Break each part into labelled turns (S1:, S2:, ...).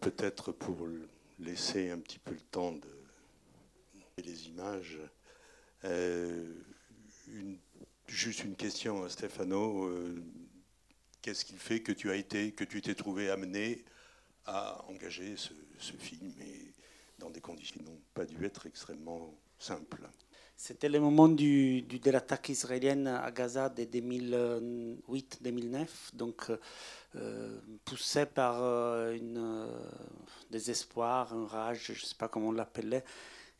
S1: Peut-être pour laisser un petit peu le temps de les images. Euh, juste une question à Stefano. Euh, qu'est-ce qui fait que tu as été, que tu t'es trouvé amené à engager ce, film et dans des conditions qui n'ont pas dû être extrêmement simples?
S2: C'était le moment du, de l'attaque israélienne à Gaza de 2008-2009. Donc, euh, poussé par euh, euh, désespoir, une rage, je ne sais pas comment on l'appelait,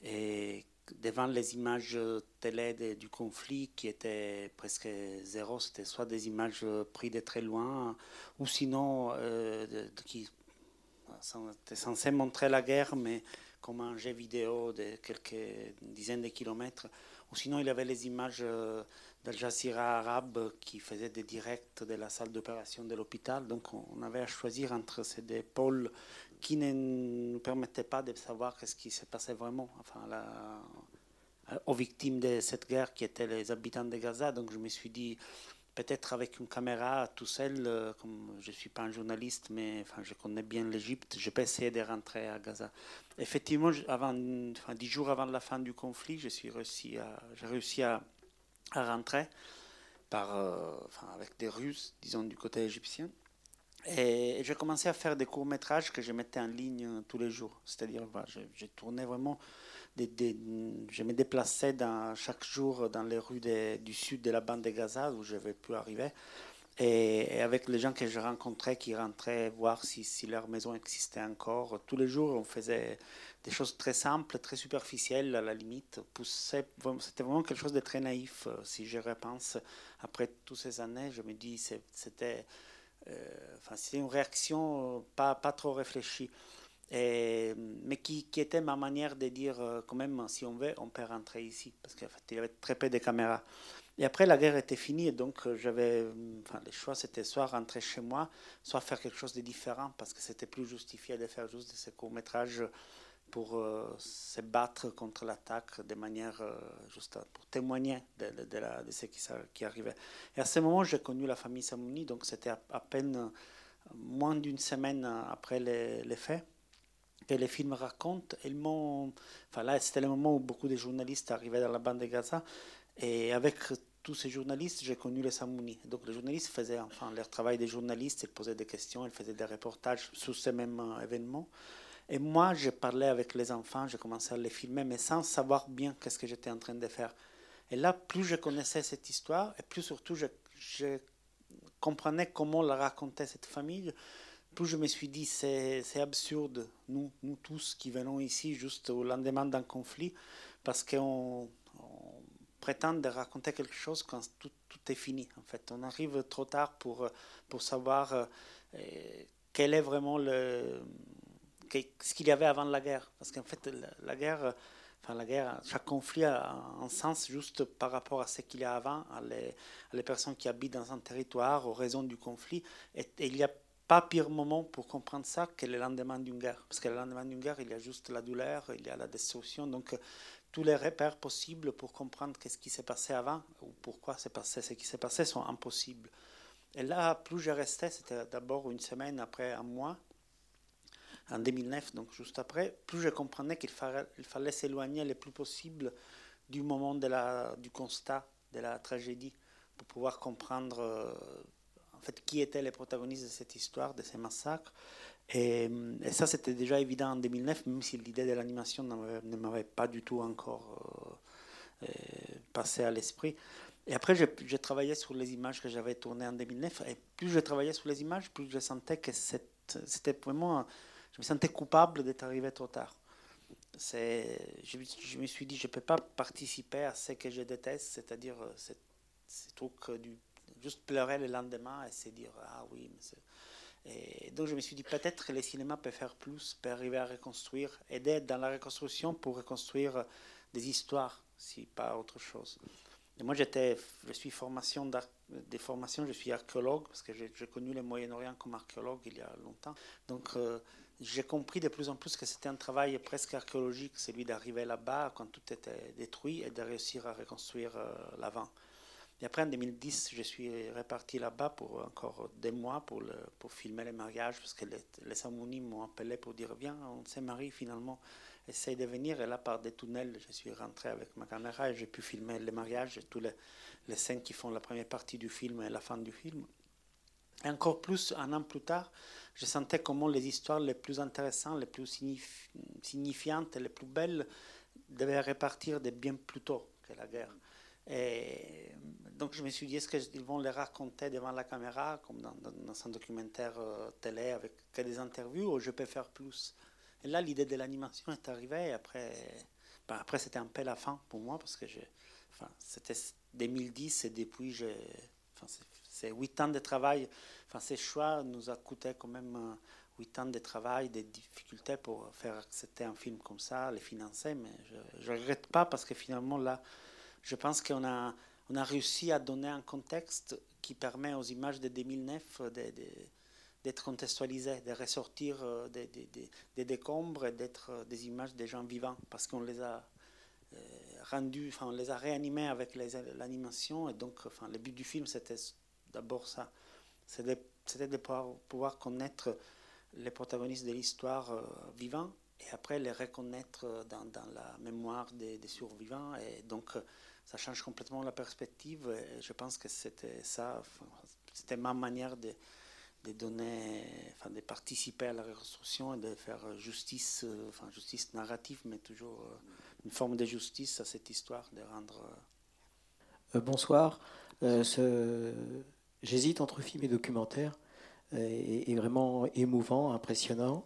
S2: et devant les images télé du conflit qui étaient presque zéro, c'était soit des images prises de très loin, ou sinon qui étaient censées montrer la guerre, mais comme un jeu vidéo de quelques dizaines de kilomètres, ou sinon il avait les images d'Al Jazeera arabe qui faisait des directs de la salle d'opération de l'hôpital. Donc on avait à choisir entre ces deux pôles qui ne nous permettaient pas de savoir ce qui s'est passé vraiment enfin, aux victimes de cette guerre qui étaient les habitants de Gaza. Donc je me suis dit, peut-être avec une caméra tout seul, euh, comme je ne suis pas un journaliste, mais enfin, je connais bien l'Égypte, je peux essayer de rentrer à Gaza. Effectivement, avant, enfin, dix jours avant la fin du conflit, j'ai réussi à, réussi à à rentrer par, euh, avec des Russes, disons, du côté égyptien. Et, j'ai commencé à faire des courts-métrages que je mettais en ligne tous les jours. C'est-à-dire, bah, j'ai tourné vraiment, je me déplaçais dans, chaque jour dans les rues du sud de la bande de Gaza où je n'avais plus arriver. Et, avec les gens que je rencontrais qui rentraient voir si, si, leur maison existait encore, tous les jours on faisait des choses très simples, très superficielles à la limite. C'était vraiment quelque chose de très naïf. Euh, si je repense, après toutes ces années, je me dis c'était euh, une réaction pas, pas trop réfléchie. Mais qui, était ma manière de dire euh, quand même si on veut on peut rentrer ici. Parce qu'en fait il y avait très peu de caméras. Et après, la guerre était finie, donc euh, j'avais, enfin, le choix, c'était soit rentrer chez moi, soit faire quelque chose de différent, parce que c'était plus justifié de faire juste ces courts-métrages pour euh, se battre contre l'attaque de manière euh, juste pour témoigner de, de, de, ce qui, qui, arrivait. Et à ce moment, j'ai connu la famille Samouni, donc c'était à, peine moins d'une semaine après les, les faits que les films racontent. Ils m'ont, enfin là, c'était le moment où beaucoup de journalistes arrivaient dans la bande de Gaza, et avec tous ces journalistes, j'ai connu les Samouni. Donc les journalistes faisaient enfin leur travail des journalistes, ils posaient des questions, ils faisaient des reportages sur ces mêmes euh, événements. Et moi, je parlais avec les enfants, j'ai commencé à les filmer, mais sans savoir bien qu'est-ce que j'étais en train de faire. Et là, plus je connaissais cette histoire, et plus surtout je comprenais comment la racontait cette famille, plus je me suis dit, c'est absurde, nous, nous tous qui venons ici juste au lendemain d'un conflit, parce qu'on prétendre de raconter quelque chose quand tout, tout, est fini. En fait, on arrive trop tard pour, pour savoir euh, quel est vraiment le, ce qu'il y avait avant la guerre. Parce qu'en fait, la, guerre, enfin la guerre, chaque conflit a un sens juste par rapport à ce qu'il y a avant, à les, les, personnes qui habitent dans un territoire, aux raisons du conflit. Et, il n'y a pas pire moment pour comprendre ça que le lendemain d'une guerre. Parce que le lendemain d'une guerre, il y a juste la douleur, il y a la destruction. Donc tous les repères possibles pour comprendre qu'est-ce qui s'est passé avant ou pourquoi c'est passé ce qui s'est passé sont impossibles. Et là, plus je restais, c'était d'abord une semaine après un mois, en 2009, donc juste après, plus je comprenais qu'il fallait, s'éloigner le plus possible du moment du constat de la tragédie pour pouvoir comprendre euh, en fait qui étaient les protagonistes de cette histoire, de ces massacres, et, ça, c'était déjà évident en 2009, même si l'idée de l'animation ne m'avait pas du tout encore euh, euh, passé à l'esprit. Et après, j'ai travaillé sur les images que j'avais tournées en 2009. Et plus je travaillais sur les images, plus je sentais que c'était vraiment. Je me sentais coupable d'être arrivé trop tard. Je, je, me suis dit, je ne peux pas participer à ce que je déteste, c'est-à-dire euh, ces trucs du juste pleurer le lendemain et se dire Ah oui, mais et donc je me suis dit peut-être que les cinémas peuvent faire plus, peuvent arriver à reconstruire, aider dans la reconstruction pour reconstruire des histoires, si pas autre chose. Et moi, j'étais, je suis formation des formations, je suis archéologue parce que j'ai connu le Moyen-Orient comme archéologue il y a longtemps. Donc euh, j'ai compris de plus en plus que c'était un travail presque archéologique, celui d'arriver là-bas quand tout était détruit et de réussir à reconstruire euh, l'avant. Et après, en 2010, je suis reparti là-bas pour encore des mois pour, pour filmer les mariages, parce que les, les m'ont appelé pour dire Viens, on s'est marié finalement, essaye de venir. Et là, par des tunnels, je suis rentré avec ma caméra et j'ai pu filmer les mariages et tous les, les scènes qui font la première partie du film et la fin du film. Et encore plus, un an plus tard, je sentais comment les histoires les plus intéressantes, les plus signifiantes et les plus belles devaient repartir de bien plus tôt que la guerre. Et donc je me suis dit, est-ce qu'ils vont les raconter devant la caméra, comme dans, un documentaire euh, télé avec des interviews, ou je peux faire plus? Et là, l'idée de l'animation est arrivée. Après, ben, après c'était un peu la fin pour moi, parce que c'était 2010 et depuis, enfin, c'est huit ans de travail. Ces choix nous a coûté quand même euh, huit ans de travail, des difficultés pour faire accepter un film comme ça, les financer. Mais je ne regrette pas parce que finalement, là, je pense qu'on a, on a réussi à donner un contexte qui permet aux images de 2009 d'être contextualisées, de ressortir euh, des, des, décombres et d'être euh, des images des gens vivants parce qu'on les a rendues, enfin, on les a réanimées avec l'animation. Et donc, enfin, le but du film, c'était d'abord ça. C'était de pouvoir, pouvoir, connaître les protagonistes de l'histoire euh, vivants et après les reconnaître dans, dans la mémoire des, survivants. Et donc, ça change complètement la perspective. Et je pense que c'était ça, c'était ma manière de, donner, de participer à la reconstruction et de faire justice, euh, enfin, justice narrative, mais toujours euh, une forme de justice à cette histoire, de rendre.
S3: bonsoir. J'hésite entre film et documentaire, et, vraiment émouvant, impressionnant.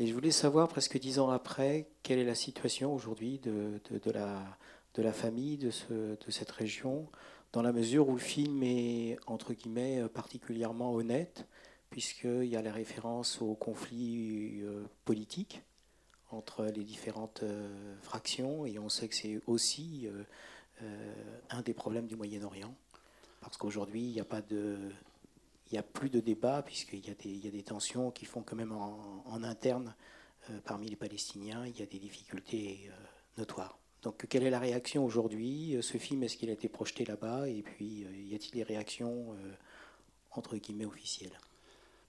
S3: Et je voulais savoir, presque dix ans après, quelle est la situation aujourd'hui de, de, la, de la famille de, ce, de cette région, dans la mesure où le film est, entre guillemets, particulièrement honnête, puisqu'il y a les références aux conflits euh, politiques entre les différentes euh, fractions, et on sait que c'est aussi euh, un des problèmes du Moyen-Orient parce qu'aujourd'hui, il n'y a pas de, il a plus de débat puisqu'il y, a des, tensions qui font quand même en, interne euh, parmi les Palestiniens, il y a des difficultés euh, notoires. Donc, quelle est la réaction aujourd'hui? Ce film, est-ce qu'il a été projeté là-bas? Et puis, euh, y a-t-il des réactions entre guillemets officielles?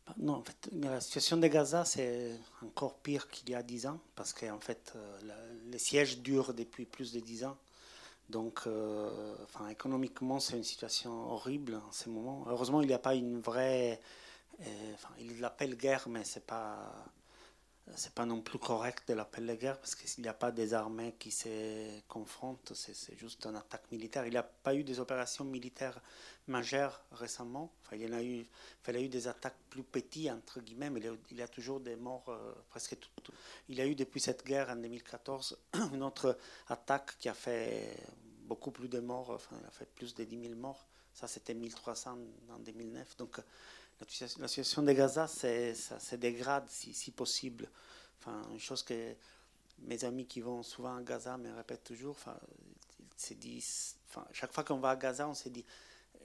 S2: Bah, non, en fait, la situation de Gaza, c'est encore pire qu'il y a dix ans, parce qu'en fait, les sièges durent depuis plus de dix ans. Donc, euh, enfin, économiquement, c'est une situation horrible en ce moment. Heureusement, il n'y a pas une vraie. Euh, enfin, guerre, mais c'est pas. C'est pas non plus correct de l'appeler guerre parce qu'il n'y a pas des armées qui se confrontent, c'est juste une attaque militaire. Il n'y a pas eu des opérations militaires majeures récemment. Enfin, il y en a eu, il y a eu des attaques plus petites, entre guillemets, mais il y a, toujours des morts euh, presque tout, Il y a eu depuis cette guerre en 2014 une autre attaque qui a fait beaucoup plus de morts, enfin, il a fait plus de 10 000 morts. Ça, c'était 1300 en 2009. Donc, la situation de Gaza, ça se dégrade si, si, possible. Enfin, une chose que mes amis qui vont souvent à Gaza me répètent toujours. Enfin, chaque fois qu'on va à Gaza, on se dit,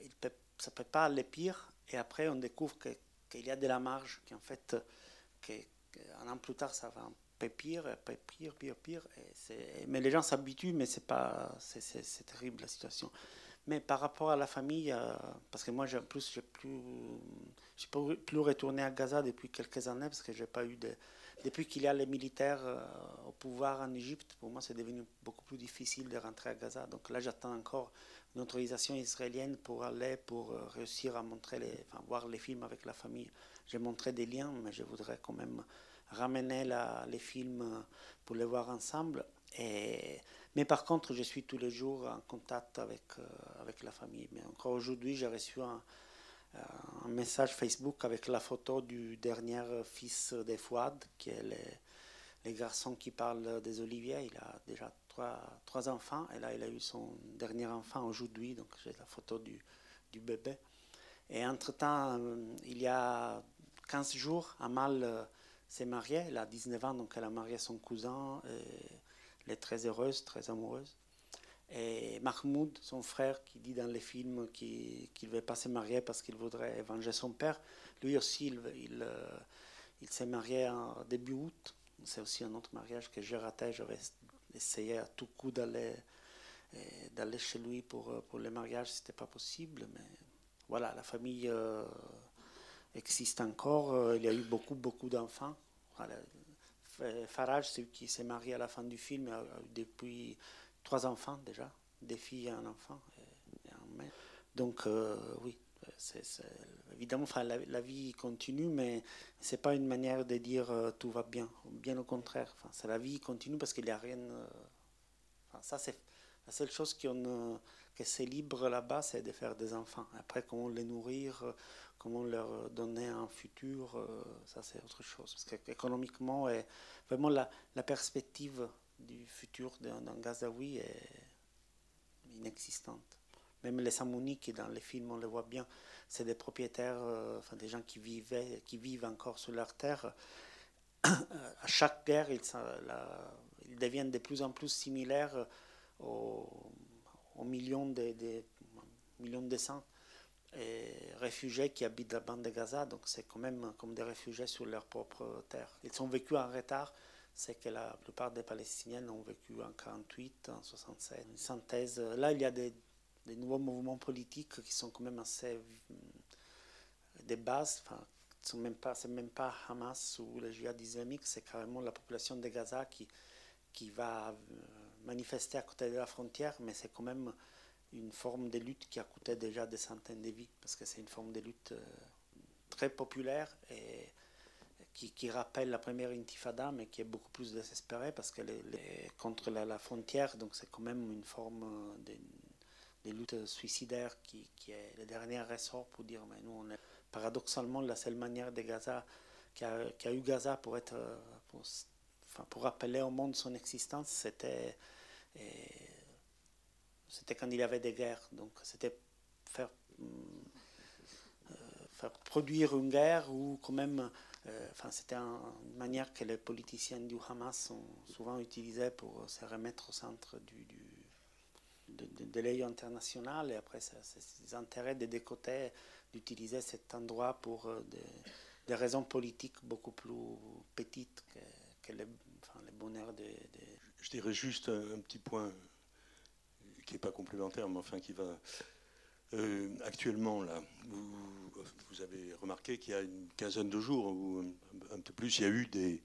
S2: il ça ne peut pas aller pire. Et après, on découvre qu'il y a de la marge, qu'en fait, qu'un an plus tard, ça va pire, pire, pire, pire. Et mais les gens s'habituent, mais c'est terrible la situation. Mais par rapport à la famille, euh, parce que moi, en plus, je plus, plus, retourné à Gaza depuis quelques années, parce que j'ai pas eu de, depuis qu'il y a les militaires euh, au pouvoir en Égypte, pour moi, c'est devenu beaucoup plus difficile de rentrer à Gaza. Donc là, j'attends encore une autorisation israélienne pour aller, pour euh, réussir à montrer voir les films avec la famille. J'ai montré des liens, mais je voudrais quand même ramener la, les films pour les voir ensemble. Et, mais par contre, je suis tous les jours en contact avec, euh, avec la famille. Mais encore aujourd'hui, j'ai reçu un, euh, message Facebook avec la photo du dernier fils de Fouad, qui est le, les garçon qui parle des oliviers. Il a déjà trois, trois, enfants. Et là, il a eu son dernier enfant aujourd'hui. Donc, j'ai la photo du, du bébé. Et entre-temps, euh, il y a 15 jours, Amal s'est mariée, elle a 19 ans, donc elle a marié son cousin, elle est très heureuse, très amoureuse. Et Mahmoud, son frère, qui dit dans les films qu'il ne veut pas se marier parce qu'il voudrait venger son père, lui aussi, il, euh, s'est marié en début août. C'est aussi un autre mariage que j'ai raté. J'avais essayé à tout coup d'aller d'aller chez lui pour, pour le mariage, c'était pas possible. Mais voilà, la famille existe encore. Il y a eu beaucoup, beaucoup d'enfants. Farage, c'est qui s'est marié à la fin du film, a eu depuis trois enfants déjà, des filles et un enfant. Donc oui, c'est, évidemment, la, vie continue, mais c'est pas une manière de dire euh, tout va bien. Bien au contraire, la vie continue parce qu'il n'y a rien. Euh, ça, c'est la seule chose qu'on, euh, que c'est libre là-bas, c'est de faire des enfants. Après, comment les nourrir, comment leur donner un futur, ça c'est autre chose. Parce qu'économiquement, vraiment la, perspective du futur d'un, Gazaoui est inexistante. Même les Samouniques, dans les films, on les voit bien, c'est des propriétaires, euh, enfin des gens qui, vivaient, qui vivent encore sur leur terre. à chaque guerre, ils, deviennent de plus en plus similaires aux, millions de, de, millions de réfugiés qui habitent la bande de Gaza. Donc c'est quand même comme des réfugiés sur leur propre terre. Ils ont vécu en retard. C'est que la plupart des Palestiniens ont vécu en 48, en 67. Une synthèse. Là, il y a des nouveaux mouvements politiques qui sont quand même assez euh, des bases. Enfin, n'est même, pas, même pas Hamas ou le djihad islamique, c'est carrément la population de Gaza qui, qui va euh, manifester à côté de la frontière, mais c'est quand même une forme de lutte qui a coûté déjà des centaines de vies, parce que c'est une forme de lutte euh, très populaire et qui, qui, rappelle la première intifada, mais qui est beaucoup plus désespérée parce qu'elle est, contre la, frontière, donc c'est quand même une forme de, des luttes suicidaires qui, qui, est le dernier ressort pour dire mais nous on est paradoxalement la seule manière de Gaza qui a, qui a eu Gaza pour être pour, enfin, pour rappeler au monde son existence c'était c'était quand il y avait des guerres donc c'était faire, euh, faire produire une guerre ou quand même euh, enfin, c'était une manière que les politiciens du Hamas ont souvent utilisée pour se remettre au centre du, du de, de, international et après c'est des intérêts des deux côtés d'utiliser cet endroit pour euh, des, raisons politiques beaucoup plus petites que, les, enfin, les bonheurs de,
S1: Je dirais juste un, petit point qui n'est pas complémentaire, mais enfin qui va. Euh, actuellement, là, vous, vous avez remarqué qu'il y a une quinzaine de jours ou un, peu plus, il y a eu des,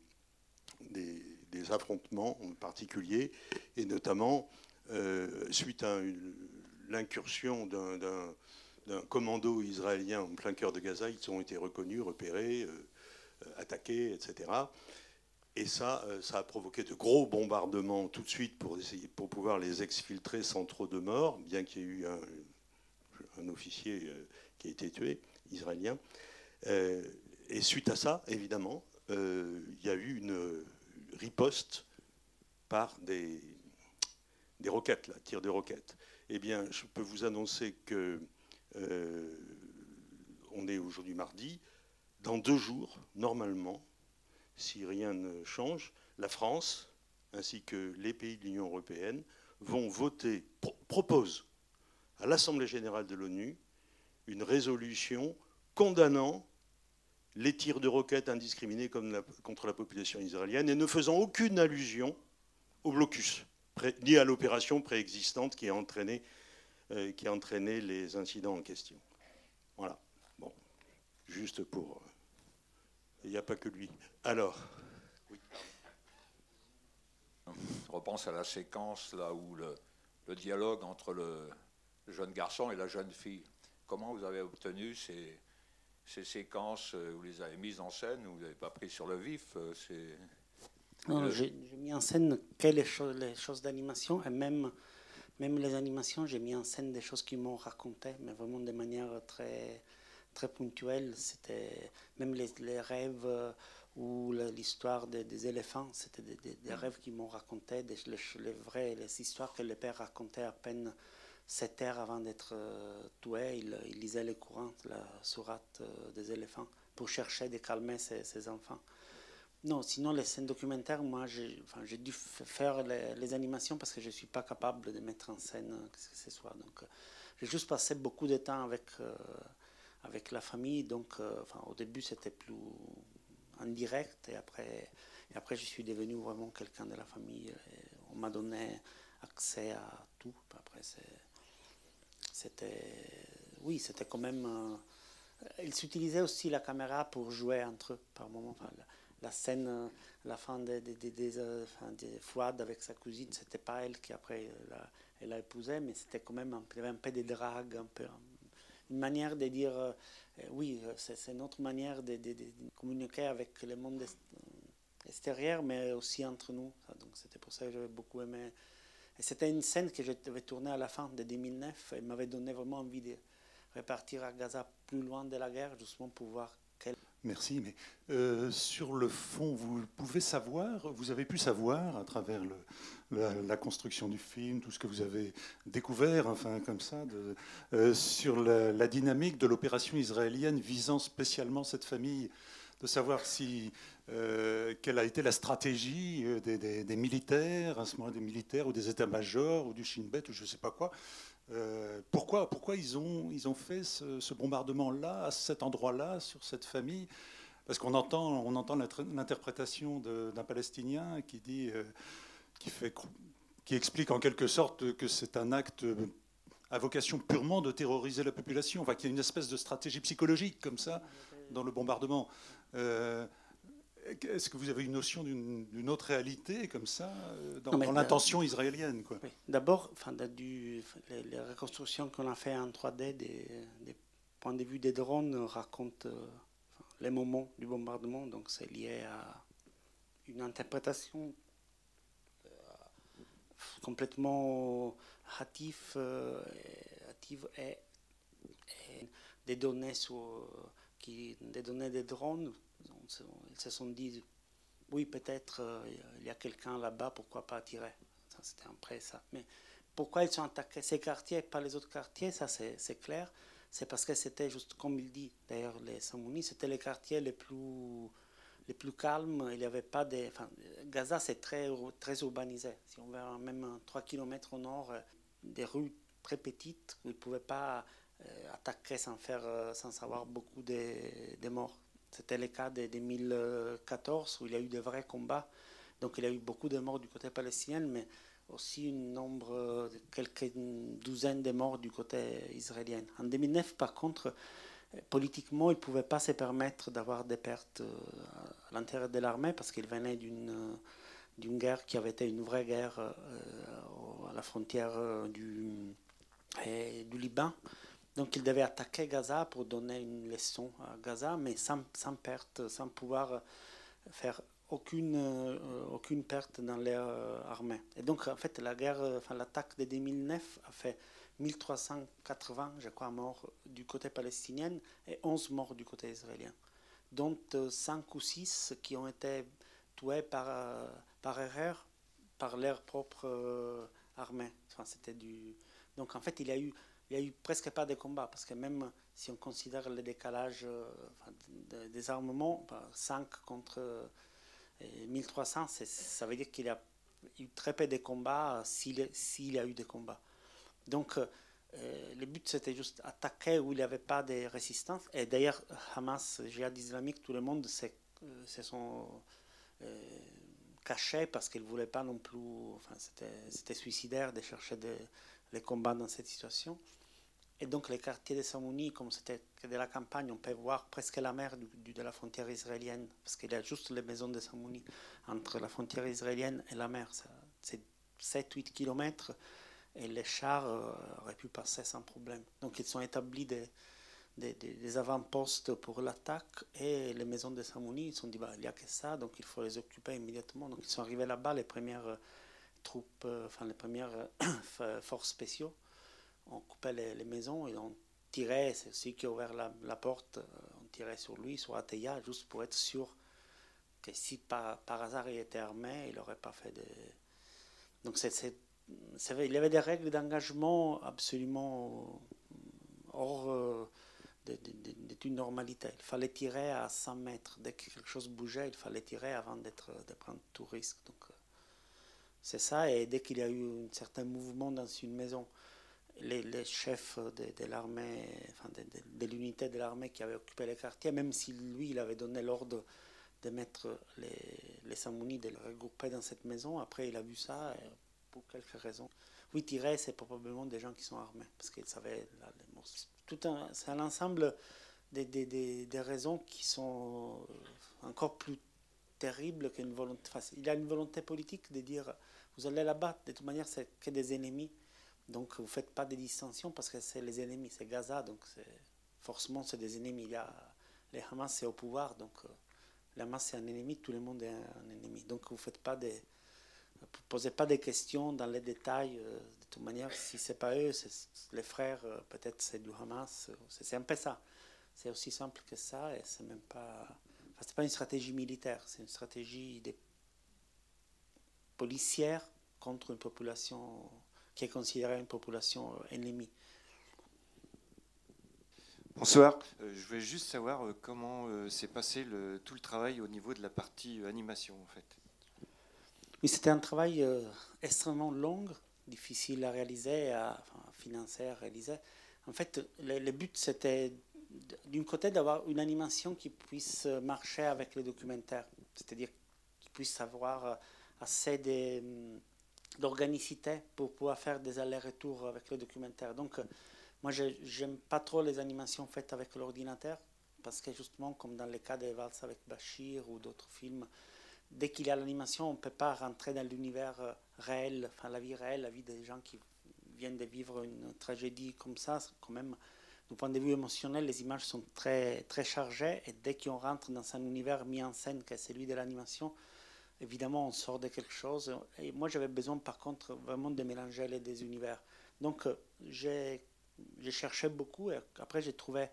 S1: des, affrontements particuliers, et notamment euh, suite à l'incursion d'un commando israélien en plein cœur de Gaza, ils ont été reconnus, repérés, euh, attaqués, etc. Et ça, euh, ça a provoqué de gros bombardements tout de suite pour, pour pouvoir les exfiltrer sans trop de morts, bien qu'il y ait eu un, officier qui a été tué, israélien. et suite à ça, évidemment, il y a eu une riposte par des, des roquettes, là, tir de roquettes. Eh bien, je peux vous annoncer que euh, on est aujourd'hui mardi. Dans deux jours, normalement, si rien ne change, la France ainsi que les pays de l'Union européenne vont voter, proposent à l'Assemblée générale de l'ONU une résolution condamnant les tirs de roquettes indiscriminés contre la population israélienne et ne faisant aucune allusion au blocus ni à l'opération préexistante qui a, entraîné, euh, qui a entraîné les incidents en question. Voilà. Bon, juste pour. Euh, il n'y a pas que lui. Alors. Oui.
S4: Je repense à la séquence là où le, le dialogue entre le, jeune garçon et la jeune fille. Comment vous avez obtenu ces, ces séquences euh, Vous les avez mises en scène ou vous n'avez pas pris sur le vif C'est
S2: j'ai mis en scène que les, choses, les choses d'animation et même, même les animations, j'ai mis en scène des choses qui m'ont raconté, mais vraiment de manière très, très ponctuelle. C'était même les, les rêves euh, ou l'histoire des, des, éléphants, c'était des, des, rêves qui m'ont raconté, des, les, vraies les histoires que le père racontait à peine sept heures avant d'être euh, tué. Il, il, lisait les courants, la sourate euh, des éléphants, pour chercher de calmer ses, ses enfants. Non, sinon les scènes documentaires, moi j'ai enfin, dû faire les, animations parce que je ne suis pas capable de mettre en scène ce que ce soit. Donc euh, j'ai juste passé beaucoup de temps avec, euh, avec la famille. Donc euh, enfin, au début c'était plus en direct et après, et après je suis devenu vraiment quelqu'un de la famille. on m'a donné accès à tout. Après, c'était. Oui, c'était quand même. Euh, ils utilisaient aussi la caméra pour jouer entre eux par moment. la, scène, euh, la fin des, des, des, des, Fouad avec sa cousine, c'était pas elle qui après elle mais c'était quand même un, un peu de drague, un peu, une manière de dire oui, c'est notre manière de, communiquer avec le monde extérieur, mais aussi entre nous. Donc c'était pour ça que j'avais beaucoup aimé. Et c'était une scène que j'avais tournée à la fin de 2009 et m'avait donné vraiment envie de repartir à Gaza plus loin de la guerre, justement pour voir.
S5: Merci, mais euh, sur le fond, vous pouvez savoir, vous avez pu savoir à travers le, la, construction du film, tout ce que vous avez découvert, enfin comme ça, euh, sur la, dynamique de l'opération israélienne visant spécialement cette famille de savoir si, euh, quelle a été la stratégie euh, des, militaires, à ce moment des militaires ou des états-majors ou du Shin Bet ou je ne sais pas quoi. Euh, pourquoi, pourquoi ils, ont, ils ont fait ce, bombardement-là, à cet endroit-là, sur cette famille? Parce qu'on entend, on entend l'interprétation d'un Palestinien qui dit, fait, qui explique en quelque sorte que c'est un acte à vocation purement de terroriser la population, enfin qu'il y a une espèce de stratégie psychologique comme ça dans le bombardement. Euh, est-ce que vous avez une notion d'une autre réalité comme ça euh, dans, l'intention israélienne
S2: D'abord, enfin, les, les, reconstructions qu'on a fait en 3D des, points de vue des drones racontent euh, les moments du bombardement, donc c'est lié à une interprétation complètement hâtive, et, des données sur qui, des données des drones, ils se sont dit, oui, peut-être euh, il y a quelqu'un là-bas, pourquoi pas tirer C'était après ça. Mais pourquoi ils sont attaqués? Ces quartiers, pas les autres quartiers, ça c'est clair. C'est parce que c'était juste comme il dit, d'ailleurs, les Samounis, c'était les quartiers les plus, les plus calmes. Il n'y avait pas de. Enfin, Gaza, c'est très, très urbanisé. Si on va même 3 km au nord, euh, des rues très petites où ils ne pouvaient pas euh, attaquer sans, faire, sans avoir beaucoup de morts. C'était le cas de 2014 où il y a eu de vrais combats. Donc il y a eu beaucoup de morts du côté palestinien, mais aussi un nombre, quelques douzaines de morts du côté israélien. En 2009, par contre, politiquement, il ne pouvait pas se permettre d'avoir des pertes euh, à l'intérieur de l'armée parce qu'il venait d'une d'une guerre qui avait été une vraie guerre à la frontière du, du Liban. Donc il devait attaquer Gaza pour donner une leçon à Gaza, mais sans, sans perte, sans pouvoir faire aucune, euh, aucune perte dans l'air armée. Et donc en fait la guerre, enfin l'attaque de 2009 a fait 1380, je crois, morts du côté palestinien et 11 morts du côté israélien, dont 5 euh, ou 6 qui ont été tués par, euh, par erreur par leur propre armée. Enfin, c'était du... Donc en fait il y a eu il n'y a eu presque pas de combat, parce que même si on considère le décalage euh, des armements, 5 bah, contre 1300, euh, ça veut dire qu'il y a eu très peu de combats s'il y a eu des combats. Donc, euh, le but, c'était juste attaquer où il n'y avait pas de résistance. Et d'ailleurs, Hamas, Jihad islamique, tout le monde se, sont cachés parce qu'ils ne voulaient pas non plus. C'était suicidaire de chercher les combats dans cette situation. Et donc les quartiers de Samouni, comme c'était de la campagne, on peut voir presque la mer du, de la frontière israélienne, parce qu'il y a juste les maisons de Samouni entre la frontière israélienne et la mer. C'est 7-8 km et les chars euh, auraient pu passer sans problème. Donc ils sont établis des, des, avant-postes pour l'attaque et les maisons de Samouni, ils se sont dit, bah, il n'y a que ça, donc il faut les occuper immédiatement. Donc ils sont arrivés là-bas, les premières euh, troupes, euh, enfin les premières forces spéciaux on coupait les, maisons et on tirait, c'est celui qui a ouvert la, porte, euh, on tirait sur lui, sur Ateya, juste pour être sûr que si par, hasard il était armé, il n'aurait pas fait de... Donc il y avait des règles d'engagement absolument hors euh, de, d'une normalité. Il fallait tirer à 100 mètres. Dès que quelque chose bougeait, il fallait tirer avant d'être, de prendre tout risque. Donc euh, c'est ça, et dès qu'il y a eu un certain mouvement dans une maison, les, chefs de, l'armée, enfin de, l'unité de l'armée qui avait occupé les quartiers, même si lui, il avait donné l'ordre de mettre les, les Samounis, de les regrouper dans cette maison. Après, il a vu ça, pour quelques raisons. Oui, tirer, c'est probablement des gens qui sont armés, parce qu'ils savaient Tout un, c'est un ensemble des, des, des, des, raisons qui sont encore plus terribles qu'une volonté. Enfin, il a une volonté politique de dire vous allez là-bas, de toute manière, c'est que des ennemis. Donc, vous ne faites pas des distinctions parce que c'est les ennemis, c'est Gaza, donc forcément, c'est des ennemis. A, les Hamas, c'est au pouvoir, donc euh, le Hamas, c'est un ennemi, tout le monde est un ennemi. Donc, vous faites posez pas des questions dans les détails. Euh, de toute manière, si c'est pas eux, c'est les frères, euh, peut-être c'est du Hamas. C'est un peu ça. C'est aussi simple que ça, et c'est même pas. C'est pas une stratégie militaire, c'est une stratégie policière contre une population qui est considérée une population euh, ennemie.
S6: Bonsoir. Euh, je voulais juste savoir euh, comment s'est passé le, tout le travail au niveau de la partie animation, en fait.
S2: Oui, c'était un travail extrêmement long, difficile à réaliser, à, financer, à réaliser. En fait, le, but, c'était d'une côté d'avoir une animation qui puisse marcher avec les documentaires, c'est-à-dire qui puisse avoir assez hum, d'organicité pour pouvoir faire des allers-retours avec le documentaire. Donc, euh, moi, j'aime pas trop les animations faites avec l'ordinateur, parce que justement, comme dans le cas des Vals avec Bachir ou d'autres films, dès qu'il y a l'animation, on ne peut pas rentrer dans l'univers euh, réel, enfin la vie réelle, la vie des gens qui viennent de vivre une tragédie comme ça, quand même, du point de vue émotionnel, les images sont très, très chargées, et dès qu'on rentre dans un univers mis en scène, qui est celui de l'animation, évidemment, on sort de quelque chose. Et moi, j'avais besoin, par contre, vraiment de mélanger les deux univers. Donc, euh, j'ai cherché beaucoup. Et après, j'ai trouvé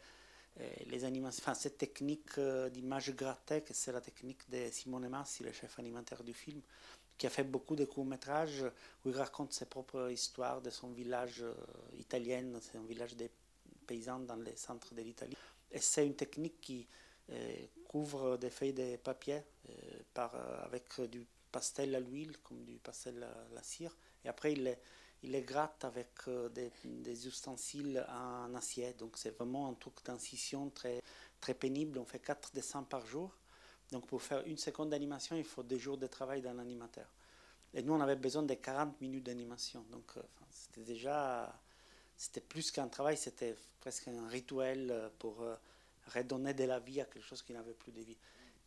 S2: euh, les animations, enfin, cette technique euh, d'image grattée, que c'est la technique de Simone Massi, le chef animateur du film, qui a fait beaucoup de courts-métrages où il raconte ses propres histoires de son village italien. C'est un village des paysans dans le centre de l'Italie. Et c'est une technique qui couvre des feuilles de papier par, euh, avec du pastel à l'huile, comme du pastel à la cire. Et après, il les, gratte avec euh, des, ustensiles en acier. Donc, c'est vraiment un truc d'incision très, très pénible. On fait 4 dessins par jour. Donc, pour faire une seconde d'animation, il faut des jours de travail d'un animateur. Et nous, on avait besoin de 40 minutes d'animation. Donc, euh, c'était déjà. C'était plus qu'un travail, c'était presque un rituel pour redonner de la vie à quelque chose qui n'avait plus de vie.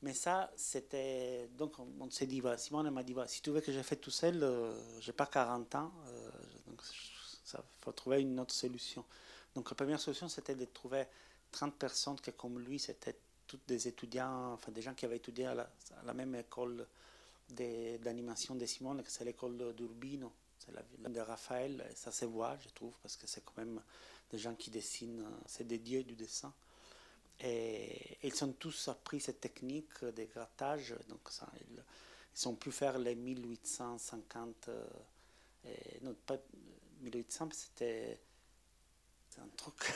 S2: Mais ça, c'était. Donc, on, s'est dit, voilà, Simone m'a dit, si tu veux que je fasse tout seul, euh, je n'ai pas 40 ans, euh, donc faut trouver une autre solution. Donc, la première solution, c'était de trouver 30 personnes qui, comme lui, c'était toutes des étudiants, enfin des gens qui avaient étudié à la, même école d'animation de, Simone, que c'est l'école d'Urbino, c'est la ville de Raphaël, et ça se voit, je trouve, parce que c'est quand même des gens qui dessinent, c'est des dieux du dessin. Et ils ont tous appris cette technique de grattage. Donc, ils, ont pu faire les 1850. Euh, non, pas 1800, c'était un truc.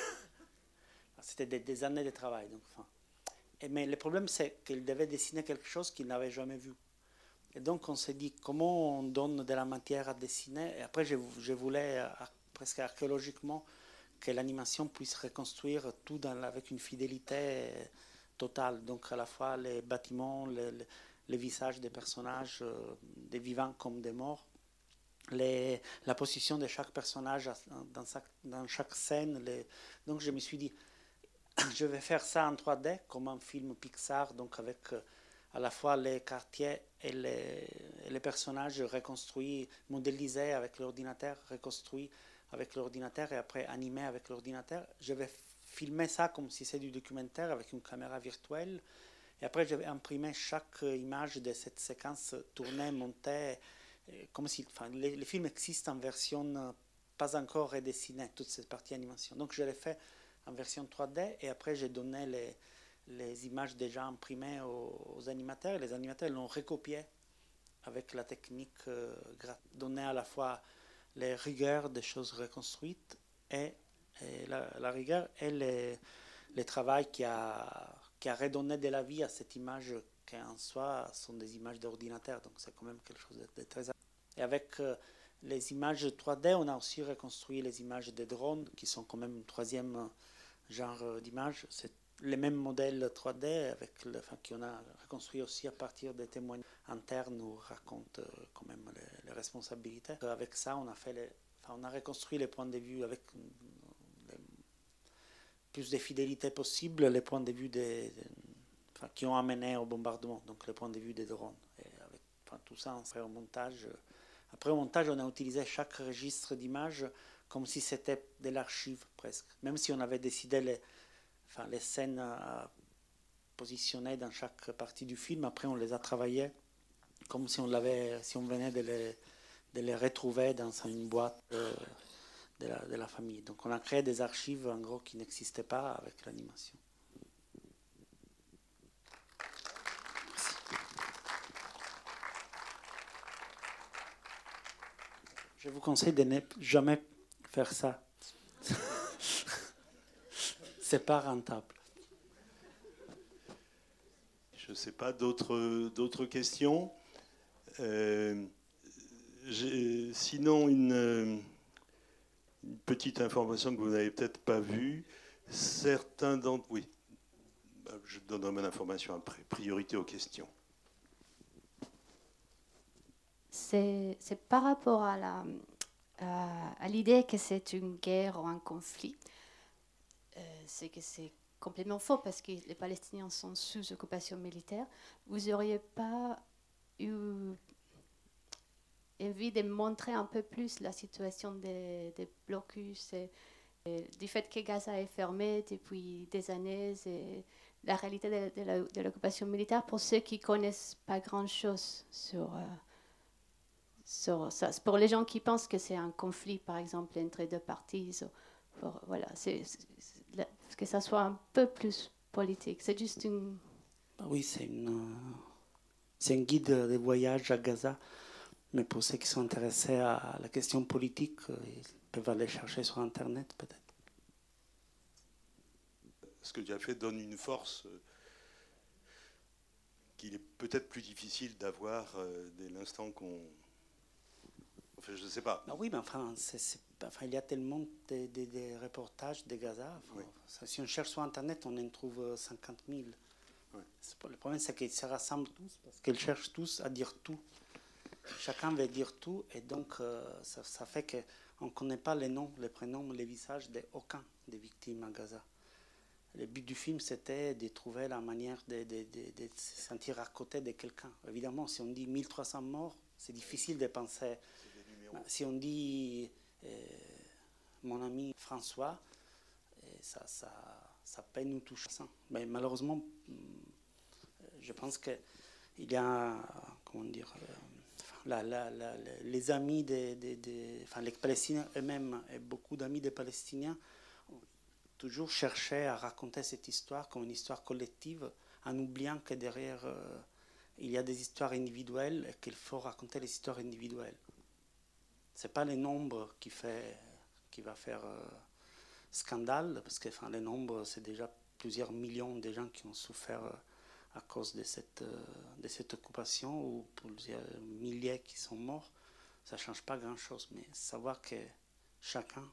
S2: c'était des, années de travail. Donc, mais le problème, c'est qu'ils devaient dessiner quelque chose qu'ils n'avaient jamais vu. Et donc, on s'est dit comment on donne de la matière à dessiner? Et après, je, je voulais euh, presque archéologiquement que l'animation puisse reconstruire tout avec une fidélité totale. Donc à la fois les bâtiments, les, visages des personnages, euh, des vivants comme des morts, la position de chaque personnage dans, chaque scène. Donc je me suis dit, je vais faire ça en 3D comme un film Pixar, donc avec euh, à la fois les quartiers et les, et les personnages reconstruits, modélisés avec l'ordinateur, reconstruits avec l'ordinateur et après animé avec l'ordinateur. Je vais filmer ça comme si c'était du documentaire avec une caméra virtuelle. Et après, je vais imprimer chaque image de cette séquence tournée, montée, comme si enfin, les, films existent en version pas encore redessinée, toute cette partie animation. Donc je l'ai fait en version 3D et après j'ai donné les, images déjà imprimées aux, animateurs et les animateurs l'ont recopié avec la technique euh, donnée à la fois les rigueurs des choses reconstruites et, la, rigueur et le, travail qui a, qui a redonné de la vie à cette image qui en soi sont des images d'ordinateur. Donc c'est quand même quelque chose de, très... Et avec euh, les images 3D, on a aussi reconstruit les images des drones qui sont quand même un troisième genre d'image. C'est les mêmes modèles 3D avec enfin, qu'on a reconstruit aussi à partir des témoignages interne nous raconte quand même les, responsabilités. Avec ça, on a, fait les, on a reconstruit les points de vue avec le plus de fidélité possible, les points de vue des, qui ont amené au bombardement, donc les points de vue des drones. Et avec tout ça, fait un montage. Après au montage, on a utilisé chaque registre d'image comme si c'était de l'archive presque. Même si on avait décidé les, les scènes à positionner dans chaque partie du film, après on les a travaillées comme si on, l'avait, si on venait de les, retrouver dans une boîte euh, de, la, de la famille. Donc on a créé des archives en gros qui n'existaient pas avec l'animation. Je vous conseille de ne jamais faire ça. C'est pas rentable.
S1: Je ne sais pas, d'autres, d'autres questions Sinon, une, une, petite information que vous n'avez peut-être pas vue. Certains d'entre... Oui, je donnerai mon information après. Priorité aux questions.
S7: C'est, par rapport à la, à l'idée que c'est une guerre ou un conflit, euh, c'est que c'est complètement faux parce que les Palestiniens sont sous occupation militaire. Vous n'auriez pas eu envie de montrer un peu plus la situation des, blocus et, du fait que Gaza est fermé depuis des années la réalité de, l'occupation militaire pour ceux qui connaissent pas grand-chose sur... Euh, ça. Pour les gens qui pensent que c'est un conflit, par exemple, entre deux parties, voilà, que ça soit un peu plus politique. C'est juste une.
S2: Bah oui, c'est une, c'est un guide de voyage à Gaza, mais pour ceux qui sont intéressés à la question politique, euh, ils peuvent aller chercher sur Internet peut-être.
S1: Ce que tu as fait donne une force euh, qu'il est peut-être plus difficile d'avoir euh, dès l'instant qu'on je ne sais pas.
S2: Ah oui, mais enfin, il y a tellement de, reportages de Gaza. si on cherche sur Internet, on en trouve 50 000. Le problème, c'est qu'ils se rassemblent tous parce qu'ils cherchent tous à dire tout. Chacun veut dire tout et donc euh, ça, fait qu'on ne connaît pas les noms, les prénoms, les visages d'aucun des victimes à Gaza. Le but du film, c'était de trouver la manière de, de, se sentir à côté de quelqu'un. Évidemment, si on dit 1300 morts, c'est difficile de penser si on dit euh, mon ami François, euh, ça, ça peut nous toucher. Mais malheureusement, euh, je pense qu'il y a, comment dire, les amis des, enfin, les Palestiniens eux-mêmes et beaucoup d'amis des Palestiniens ont toujours cherché à raconter cette histoire comme une histoire collective en oubliant que derrière il y a des histoires individuelles et qu'il faut raconter les histoires individuelles c'est pas le nombre qui fait qui va faire euh, scandale parce que enfin, le nombre c'est déjà plusieurs millions de gens qui ont souffert euh, à cause de cette euh, de cette occupation ou plusieurs milliers qui sont morts ça change pas grand chose mais savoir que chacun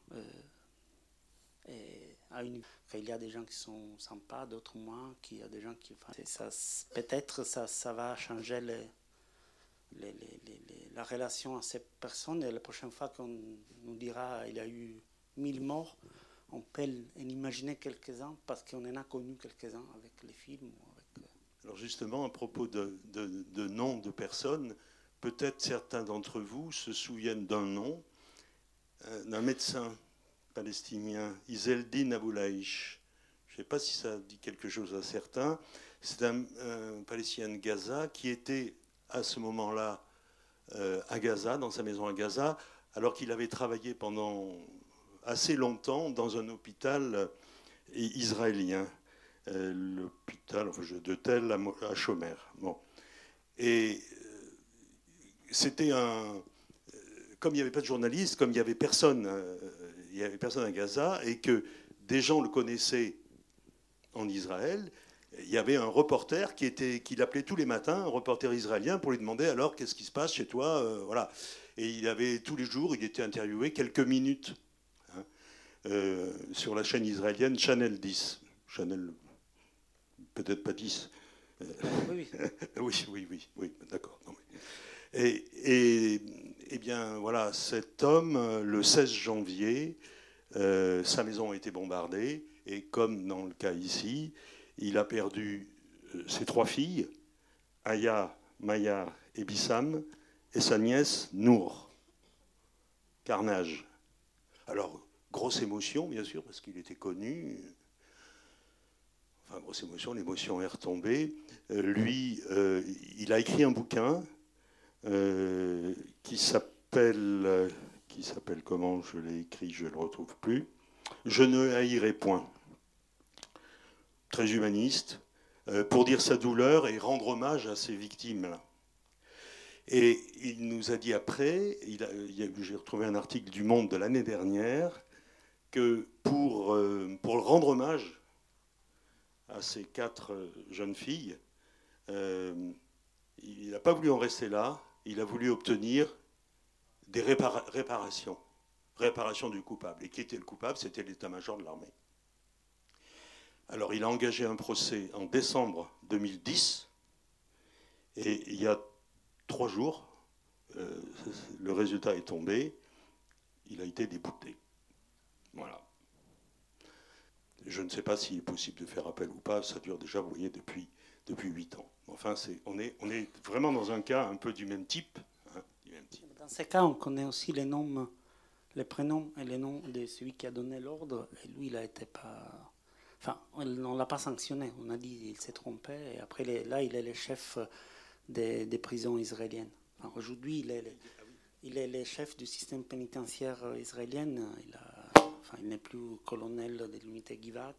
S2: a une qu'il y a des gens qui sont sympas d'autres moins qu'il y a des gens qui ça peut-être ça ça va changer les la relation à ces personnes. Et la prochaine fois qu'on nous dira qu'il y a eu 1000 morts, on peut en imaginer quelques-uns parce qu'on en a connu quelques-uns avec les films. Euh,
S1: Alors justement, à propos de, noms de personnes, peut-être certains d'entre vous se souviennent d'un nom, euh, d'un médecin palestinien, Izeldin Aboulaïch. Je ne sais pas si ça dit quelque chose à certains. C'est un, un Palestinien de Gaza qui était à ce moment-là euh, à Gaza, dans sa maison à Gaza, alors qu'il avait travaillé pendant assez longtemps dans un hôpital euh, israélien, euh, l'hôpital de Tel à Chomer. Bon. Et c'était un. Comme il n'y avait pas de journaliste, comme il n'y avait personne, il avait personne à Gaza, et que des gens le connaissaient en Israël, il y avait un reporter qui, l'appelait tous les matins, un reporter israélien, pour lui demander alors qu'est-ce qui se passe chez toi euh, voilà. Et il avait tous les jours, il était interviewé quelques minutes euh, sur la chaîne israélienne Channel 10. Channel, peut-être pas 10.
S2: Oui,
S1: oui, oui, oui, oui, d'accord. Et, et, eh bien, voilà, cet homme, le 16 janvier, euh, sa maison a été bombardée, et comme dans le cas ici, il a perdu euh, ses trois filles, Aya, Maya et Bissam, et sa nièce Nour. Carnage. Alors, grosse émotion, bien sûr, parce qu'il était connu. Enfin, grosse émotion, l'émotion est retombée. Euh, lui, il a écrit un bouquin qui s'appelle qui s'appelle comment Je l'ai écrit, je ne le retrouve plus. Je ne haïrai point. Très humaniste, euh, pour dire sa douleur et rendre hommage à ses victimes. Et il nous a dit après, j'ai retrouvé un article du Monde de l'année dernière, que pour, euh, rendre hommage à ces quatre jeunes filles, euh, il n'a pas voulu en rester là, il a voulu obtenir des réparations, réparations du coupable. Et qui était le coupable? C'était l'état-major de l'armée. Alors il a engagé un procès en décembre 2010, et il y a trois jours, euh, le résultat est tombé, il a été débouté. Voilà. Je ne sais pas s'il est possible de faire appel ou pas, ça dure déjà, vous voyez, depuis, depuis 8 ans. Enfin, on, est, on est vraiment dans un cas un peu du même type,
S2: dans ces cas, on connaît aussi les noms, les prénoms et les noms de celui qui a donné l'ordre. Et lui, il a été pas. Enfin, on ne l'a pas sanctionné. On a dit qu'il s'est trompé. Et après, là, il est le chef des, prisons israéliennes. Aujourd'hui, il est, il est le chef du système pénitentiaire israélien. Il, il n'est plus colonel de l'unité Givat.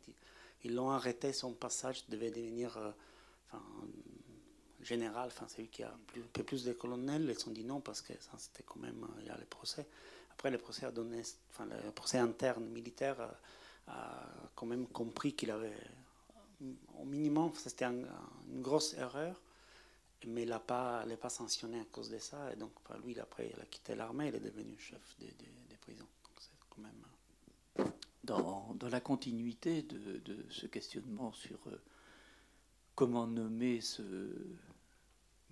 S2: Ils l'ont arrêté. Son passage devait devenir euh, général, enfin celui qui a plus, un peu plus de colonels, ils ont dit non parce que c'était quand même euh, il y a le procès. Après le procès a donné, le procès interne militaire a, quand même compris qu'il avait au minimum c'était une grosse erreur, mais il n'a pas, pas sanctionné à cause de ça et donc lui après il a quitté l'armée, il est devenu chef des, prisons. quand même
S8: euh, dans, dans, la continuité de, de ce questionnement sur euh, comment nommer ce,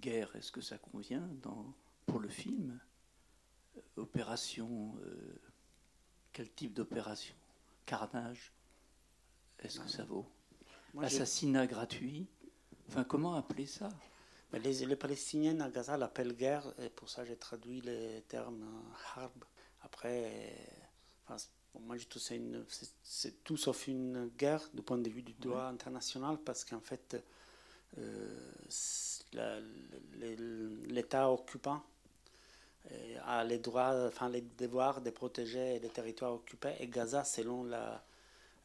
S8: guerre, est-ce que ça convient dans, pour le film euh, Opération, euh, quel type d'opération? Carnage Est-ce que ça vaut? Assassinat gratuit. Enfin, comment appeler ça?
S2: Les, les, Palestiniens à Gaza l'appellent guerre, et pour ça j'ai traduit les termes harb. Après, enfin, moi je c'est tout sauf une guerre du point de vue du droit international, parce qu'en fait, euh, l'État occupant euh, a les droits, enfin les devoirs de protéger les territoires occupés et Gaza, selon la,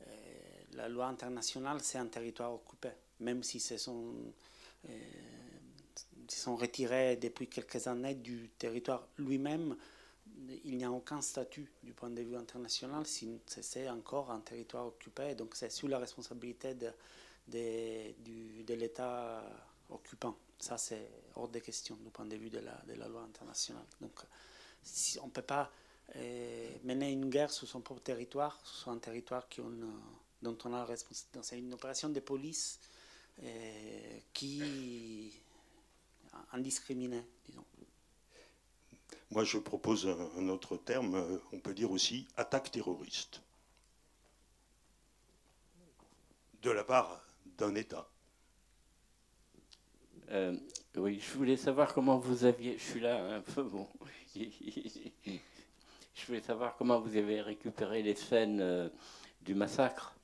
S2: euh, la loi internationale, c'est un territoire occupé, même si ce sont, euh, sont retirés depuis quelques années du territoire lui-même. Il n'y a aucun statut du point de vue international si c'est encore un territoire occupé. Donc c'est sous la responsabilité de, de, de l'État occupant. Ça, c'est hors des questions du point de vue de la, de loi internationale. Donc, on ne peut pas euh, mener une guerre sur son propre territoire, sur un territoire dont on a la responsabilité. C'est une opération de police euh, qui indiscriminée, disons.
S1: Moi, je propose un autre terme, euh, on peut dire aussi attaque terroriste, de la part d'un État.
S9: Euh, oui, je voulais savoir comment vous aviez. Je suis là un peu bon. je voulais savoir comment vous avez récupéré les scènes euh, du massacre.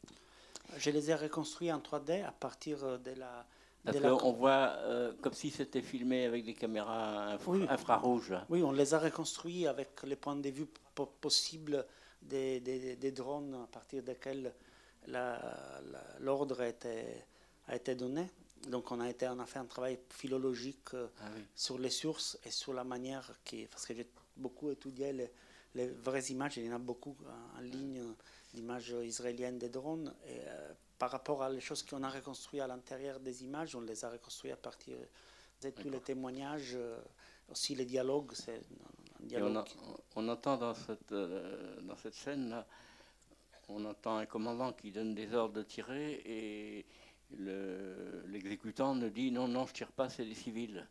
S2: Je les ai reconstruits en 3D à partir de la.
S9: Parce qu'on voit comme si c'était filmé avec des caméras infrarouges.
S2: Oui, on les a reconstruits avec les points de vue possibles des, des, drones à partir desquels l'ordre a été donné. Donc on a, été, on a fait un travail philologique euh, ah sur les sources et sur la manière qui... Parce que j'ai beaucoup étudié les, vraies images, il y en a beaucoup en ligne d'images israéliennes des drones. Et euh, par rapport à les choses qu'on a reconstruites à l'intérieur des images, on les a reconstruites à partir de tous les témoignages, euh, aussi les dialogues. C'est
S9: on, on, entend dans cette, dans cette scène-là, on entend un commandant qui donne des ordres de tirer et l'exécutant ne dit non, non, je tire pas, c'est des civils.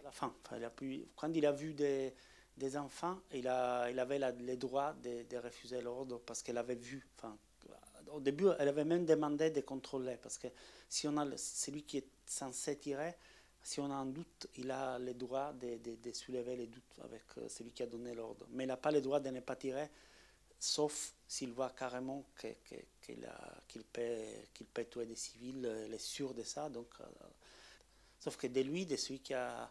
S2: À la fin, il a pu, quand il a vu des, des enfants, il, a, il avait la, les droits de, de refuser l'ordre parce qu'elle avait vu. Enfin, au début, elle avait même demandé de contrôler parce que si on a celui qui est censé tirer, si on a un doute, il a le droit de, soulever les doutes avec euh, celui qui a donné l'ordre. Mais il n'a pas le droit de ne pas tirer, sauf s'il voit carrément qu'il que, qu peut, tuer des civils, il est sûr de ça. Donc, euh, sauf que de lui, de celui qui, a,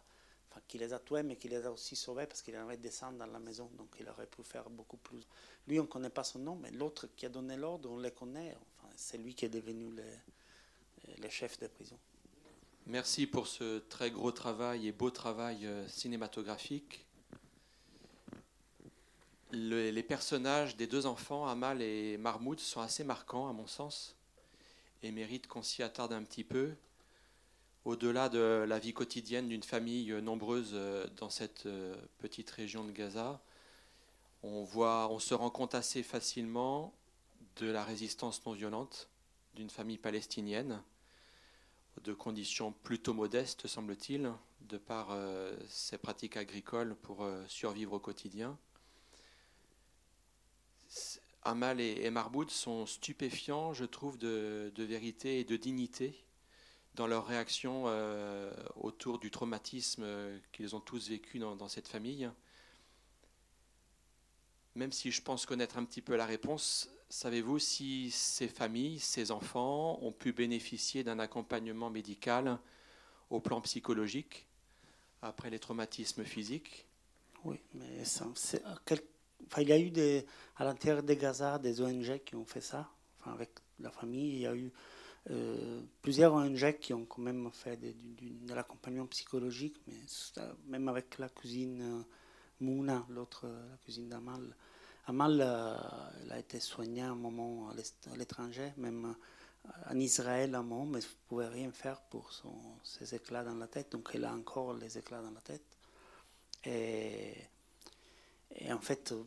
S2: qui les a tués, mais qui les a aussi sauvés, parce qu'il avait descendu dans la maison, donc il aurait pu faire beaucoup plus. Lui, on ne connaît pas son nom, mais l'autre qui a donné l'ordre, on le connaît. C'est lui qui est devenu le, chef de prison.
S10: Merci pour ce très gros travail et beau travail euh, cinématographique. Le, les personnages des deux enfants, Amal et Marmoud, sont assez marquants à mon sens et méritent qu'on s'y attarde un petit peu. Au-delà de la vie quotidienne d'une famille nombreuse euh, dans cette euh, petite région de Gaza, on, se rend compte assez facilement de la résistance non violente d'une famille palestinienne de conditions plutôt modestes, semble-t-il, de par euh, ses pratiques agricoles pour euh, survivre au quotidien. Amal et, Marboud sont stupéfiants, je trouve, de, vérité et de dignité dans leur réaction euh, autour du traumatisme qu'ils ont tous vécu dans, cette famille. Même si je pense connaître un petit peu la réponse, Savez-vous si ces familles, ces enfants ont pu bénéficier d'un accompagnement médical au plan psychologique après les traumatismes physiques?
S2: Oui, mais ça, enfin, il y a eu des, à l'intérieur de Gaza des ONG qui ont fait ça. Enfin, avec la famille, il y a eu euh, plusieurs ONG qui ont quand même fait de, de, l'accompagnement psychologique, même avec la cousine euh, Mouna, l'autre, la cousine d'Amal. Amal euh, elle a été soignée un moment à l'étranger, même euh, en Israël un moment, mais ne pouvait rien faire pour son, ses éclats dans la tête. Donc elle a encore les éclats dans la tête. Et, en fait, euh,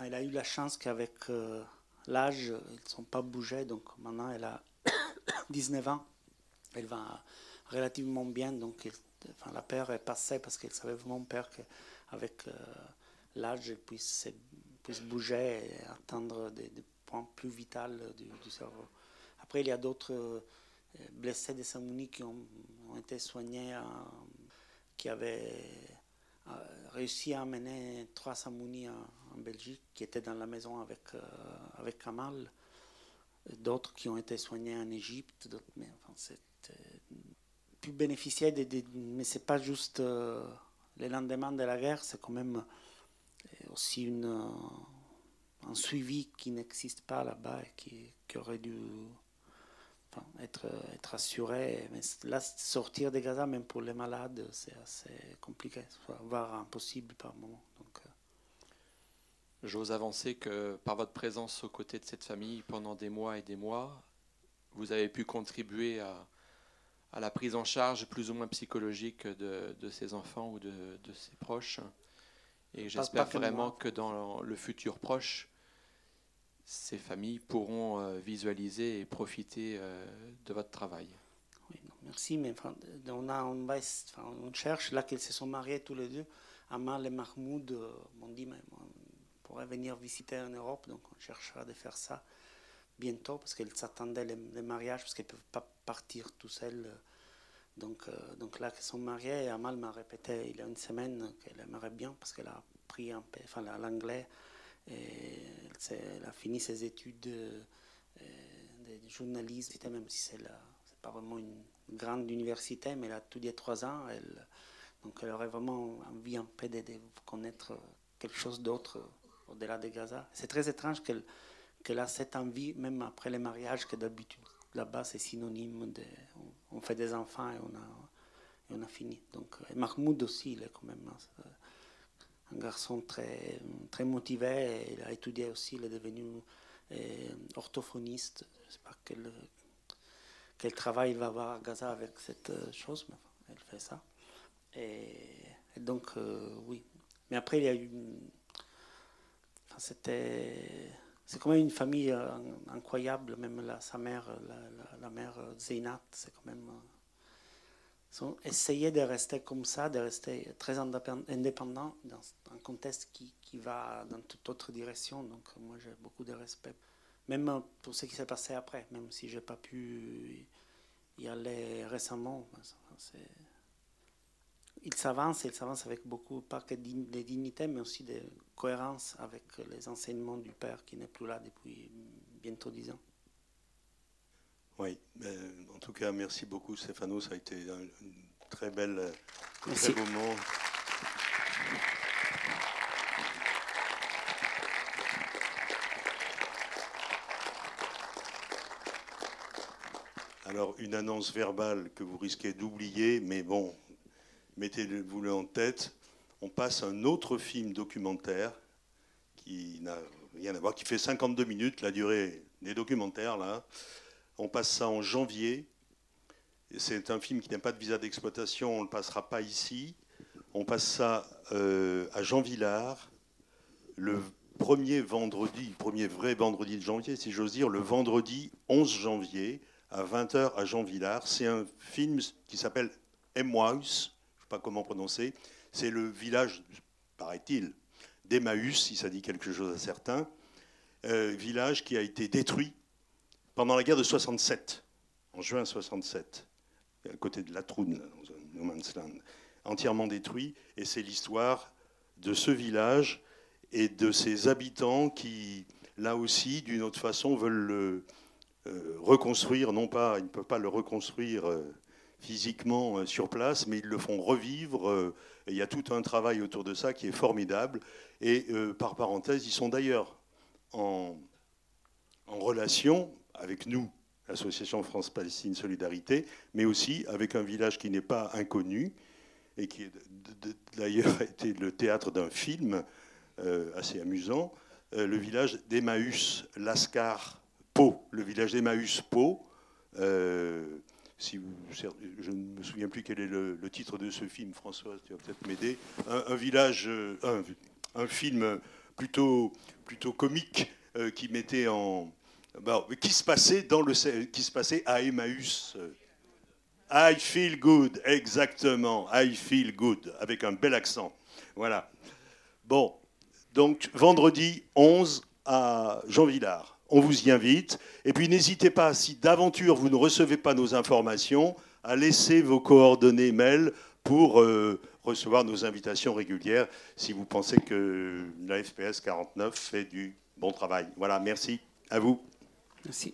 S2: elle a eu la chance qu'avec euh, l'âge, ils ne sont pas bougés. Donc maintenant, elle a 19 ans. Elle va relativement bien. Donc elle, la peur est passée parce qu'elle savait vraiment peur qu'avec... Euh, l'âge puisse, puisse bouger et atteindre des, points plus vitaux du, cerveau. Après, il y a d'autres euh, blessés de Samouni qui ont, été soignés, euh, qui avaient euh, réussi à amener trois Samouni en, Belgique, qui étaient dans la maison avec, avec Kamal. D'autres qui ont été soignés en Égypte, mais enfin, c'est pu bénéficier de, de mais c'est pas juste euh, le lendemain de la guerre, c'est quand même aussi une, un suivi qui n'existe pas là-bas et qui, qui, aurait dû être, être assuré. Mais là, sortir de Gaza, même pour les malades, c'est assez compliqué, voire impossible par moment. Donc, euh...
S10: J'ose avancer que par votre présence aux côtés de cette famille pendant des mois et des mois, vous avez pu contribuer à, à la prise en charge plus ou moins psychologique de, de ces enfants ou de, de ses proches. Et j'espère vraiment que dans le futur proche, ces familles pourront euh, visualiser et profiter euh, de votre travail.
S2: Oui, non, merci, mais enfin, on, a, on, va, enfin, on, cherche, là qu'ils se sont mariés tous les deux, Amal et Mahmoud euh, m'ont dit, mais on pourrait venir visiter en Europe, donc on cherchera de faire ça bientôt, parce qu'ils s'attendaient les, les, mariages, parce qu'ils ne peuvent pas partir tout seuls. Donc, euh, donc là, qu'ils sont mariés, Amal m'a répété il y a une semaine qu'elle aimerait bien parce qu'elle a appris un peu enfin, l'anglais et elle, a fini ses études euh, de journalisme, même si c'est pas vraiment une grande université, mais elle a étudié trois ans. Elle, donc elle aurait vraiment envie un peu de connaître quelque chose d'autre au-delà de Gaza. C'est très étrange qu'elle qu'elle a cette envie, même après les mariages, que d'habitude là-bas c'est synonyme de on, fait des enfants et on a, fini. Donc et Mahmoud aussi, il est quand même un garçon très, motivé. Il a étudié aussi, il est devenu euh, orthophoniste. Je ne sais pas quel, travail il va avoir à Gaza avec cette chose, mais elle fait ça. Et, donc, euh, oui. Mais après, il y a eu. C'était c'est quand même une famille euh, incroyable, même la, sa mère, la, mère Zeinat, c'est quand même. ont essayé de rester comme ça, de rester très indépendant dans un contexte qui, qui va dans toute autre direction. Donc, moi, j'ai beaucoup de respect. Même pour ce qui s'est passé après, même si je n'ai pas pu y aller récemment. Il s'avance, il s'avance avec beaucoup, pas que de dignité, mais aussi de cohérence avec les enseignements du père qui n'est plus là depuis bientôt dix ans.
S1: Oui, en tout cas, merci beaucoup Stéphano, ça a été un, très très beau moment. Alors, une annonce verbale que vous risquez d'oublier, mais bon, mettez-vous-le en tête. On passe un autre film documentaire qui n'a rien à voir, qui fait 52 minutes, la durée des documentaires, là. On passe ça en janvier. C'est un film qui n'a pas de visa d'exploitation, on ne le passera pas ici. On passe ça euh, à Jean Villard, le premier vendredi, premier vrai vendredi de janvier, si j'ose dire, le vendredi 11 janvier, à 20h à Jean Villard. C'est un film qui s'appelle sais comment prononcer. C'est le village, paraît-il, d'Emmaüs, si ça dit quelque chose à certains. Euh, village qui a été détruit pendant la guerre de 67, en juin 67, à côté de la Troune, dans no man's land, entièrement détruit. Et c'est l'histoire de ce village et de ses habitants qui, là aussi, d'une autre façon, veulent le, euh, reconstruire, non pas, ils ne peuvent pas le reconstruire euh, physiquement euh, sur place, mais ils le font revivre. et il y a tout un travail autour de ça qui est formidable. Et par parenthèse, ils sont d'ailleurs en, relation avec nous, l'association France-Palestine Solidarité, mais aussi avec un village qui n'est pas inconnu et qui d'ailleurs a été le théâtre d'un film assez amusant, le village d'Emmaüs, Lascar, Pau, le village d'Emmaüs Pau. Euh, si je ne me souviens plus quel est le, titre de ce film, François, tu vas peut-être m'aider. Un, village, euh, un, film plutôt, plutôt comique euh, qui mettait en, bah, qui se passait dans le, qui se passait à Emmaüs. I feel good, exactement. I feel good, avec un bel accent. Voilà. Bon, donc vendredi 11 à Jean Villard on vous y invite. Et puis n'hésitez pas, si d'aventure vous ne recevez pas nos informations, à laisser vos coordonnées mail pour euh, recevoir nos invitations régulières si vous pensez que la FPS 49 fait du bon travail. Voilà, merci à vous.
S2: Merci.